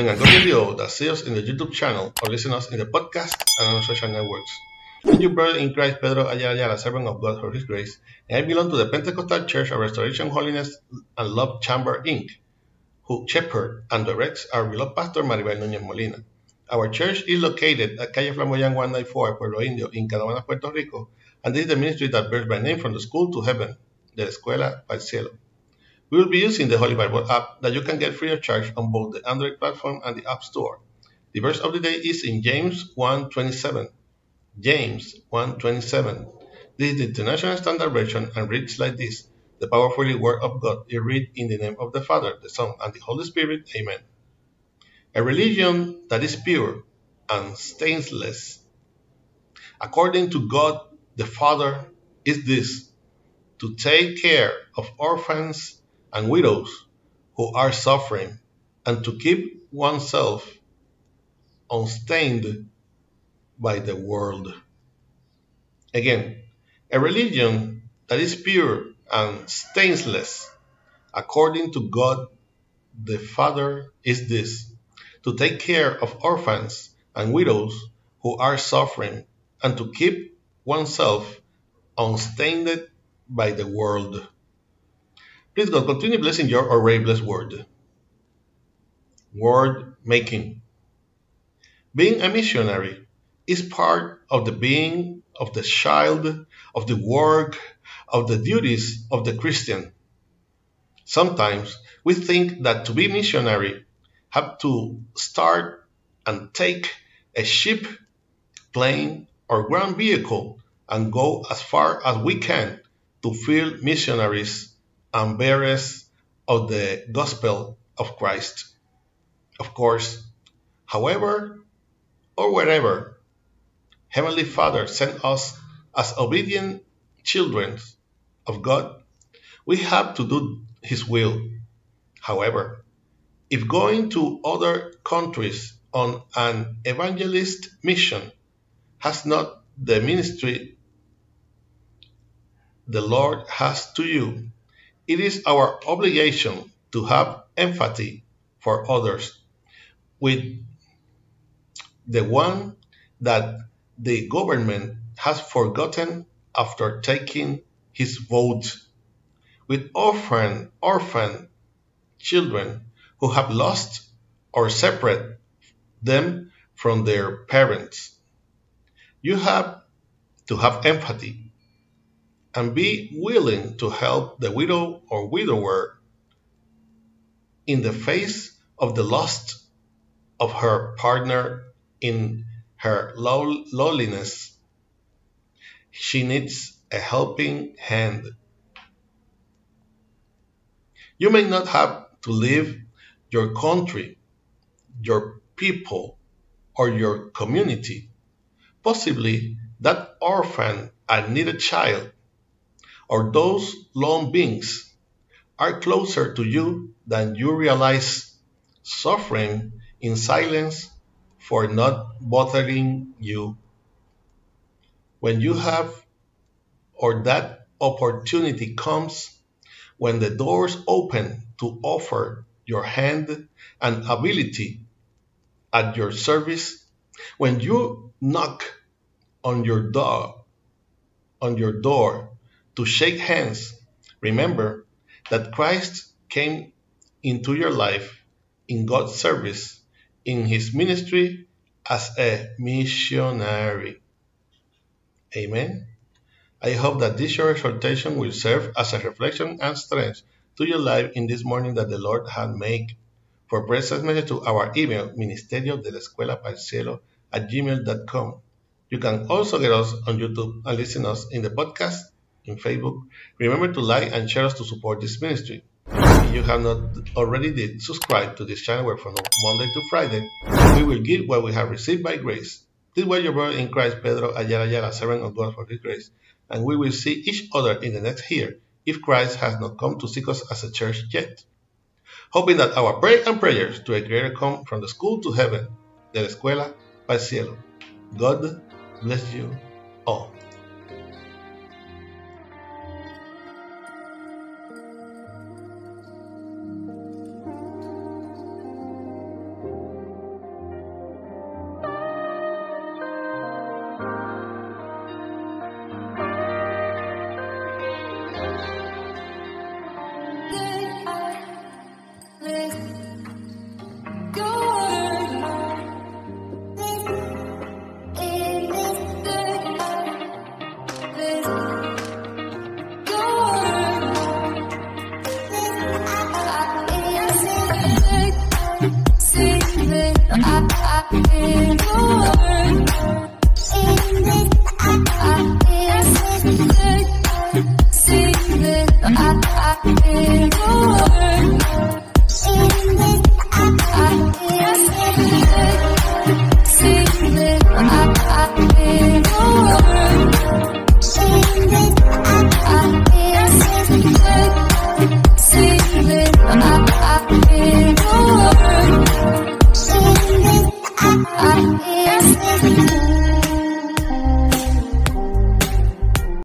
Morning and you all that see us in the YouTube channel or listen us in the podcast and on social networks. I'm your brother in Christ, Pedro Ayala, servant of God for His grace, and I belong to the Pentecostal Church of Restoration, Holiness, and Love Chamber, Inc., who shepherd and directs our beloved pastor Maribel Núñez Molina. Our church is located at Calle Flamboyant 194, Pueblo Indio, in Canóvanas, Puerto Rico, and this is the ministry that bears my name from the school to heaven, the Escuela para el Cielo. We will be using the Holy Bible app that you can get free of charge on both the Android platform and the App Store. The verse of the day is in James 1:27. James 1:27. This is the International Standard Version and reads like this: The powerful word of God is read in the name of the Father, the Son, and the Holy Spirit. Amen. A religion that is pure and stainless, according to God the Father, is this: to take care of orphans and widows who are suffering, and to keep oneself unstained by the world. Again, a religion that is pure and stainless, according to God the Father, is this to take care of orphans and widows who are suffering, and to keep oneself unstained by the world. Please God, continue blessing your already blessed word. Word making. Being a missionary is part of the being of the child, of the work, of the duties of the Christian. Sometimes we think that to be missionary have to start and take a ship, plane, or ground vehicle and go as far as we can to field missionaries and bearers of the gospel of Christ. Of course, however or wherever Heavenly Father sent us as obedient children of God, we have to do His will. However, if going to other countries on an evangelist mission has not the ministry the Lord has to you, it is our obligation to have empathy for others with the one that the government has forgotten after taking his vote, with orphan, orphan children who have lost or separate them from their parents. You have to have empathy and be willing to help the widow or widower in the face of the loss of her partner in her low, lowliness. She needs a helping hand. You may not have to leave your country, your people, or your community. Possibly that orphan and needed child or those lone beings are closer to you than you realize, suffering in silence for not bothering you. When you have or that opportunity comes, when the doors open to offer your hand and ability at your service, when you knock on your door, on your door to shake hands, remember that Christ came into your life in God's service, in his ministry as a missionary. Amen. I hope that this short exhortation will serve as a reflection and strength to your life in this morning that the Lord had made. For precious message to our email, ministerio de la escuela para el cielo at gmail.com. You can also get us on YouTube and listen us in the podcast in Facebook. Remember to like and share us to support this ministry. If you have not already did, subscribe to this channel where from Monday to Friday we will give what we have received by grace. This was your brother in Christ, Pedro Ayala Ayala, servant of God for His grace, and we will see each other in the next year if Christ has not come to seek us as a church yet. Hoping that our prayer and prayers to a greater come from the school to heaven, de la escuela para el cielo. God bless you all. I, I hear your words.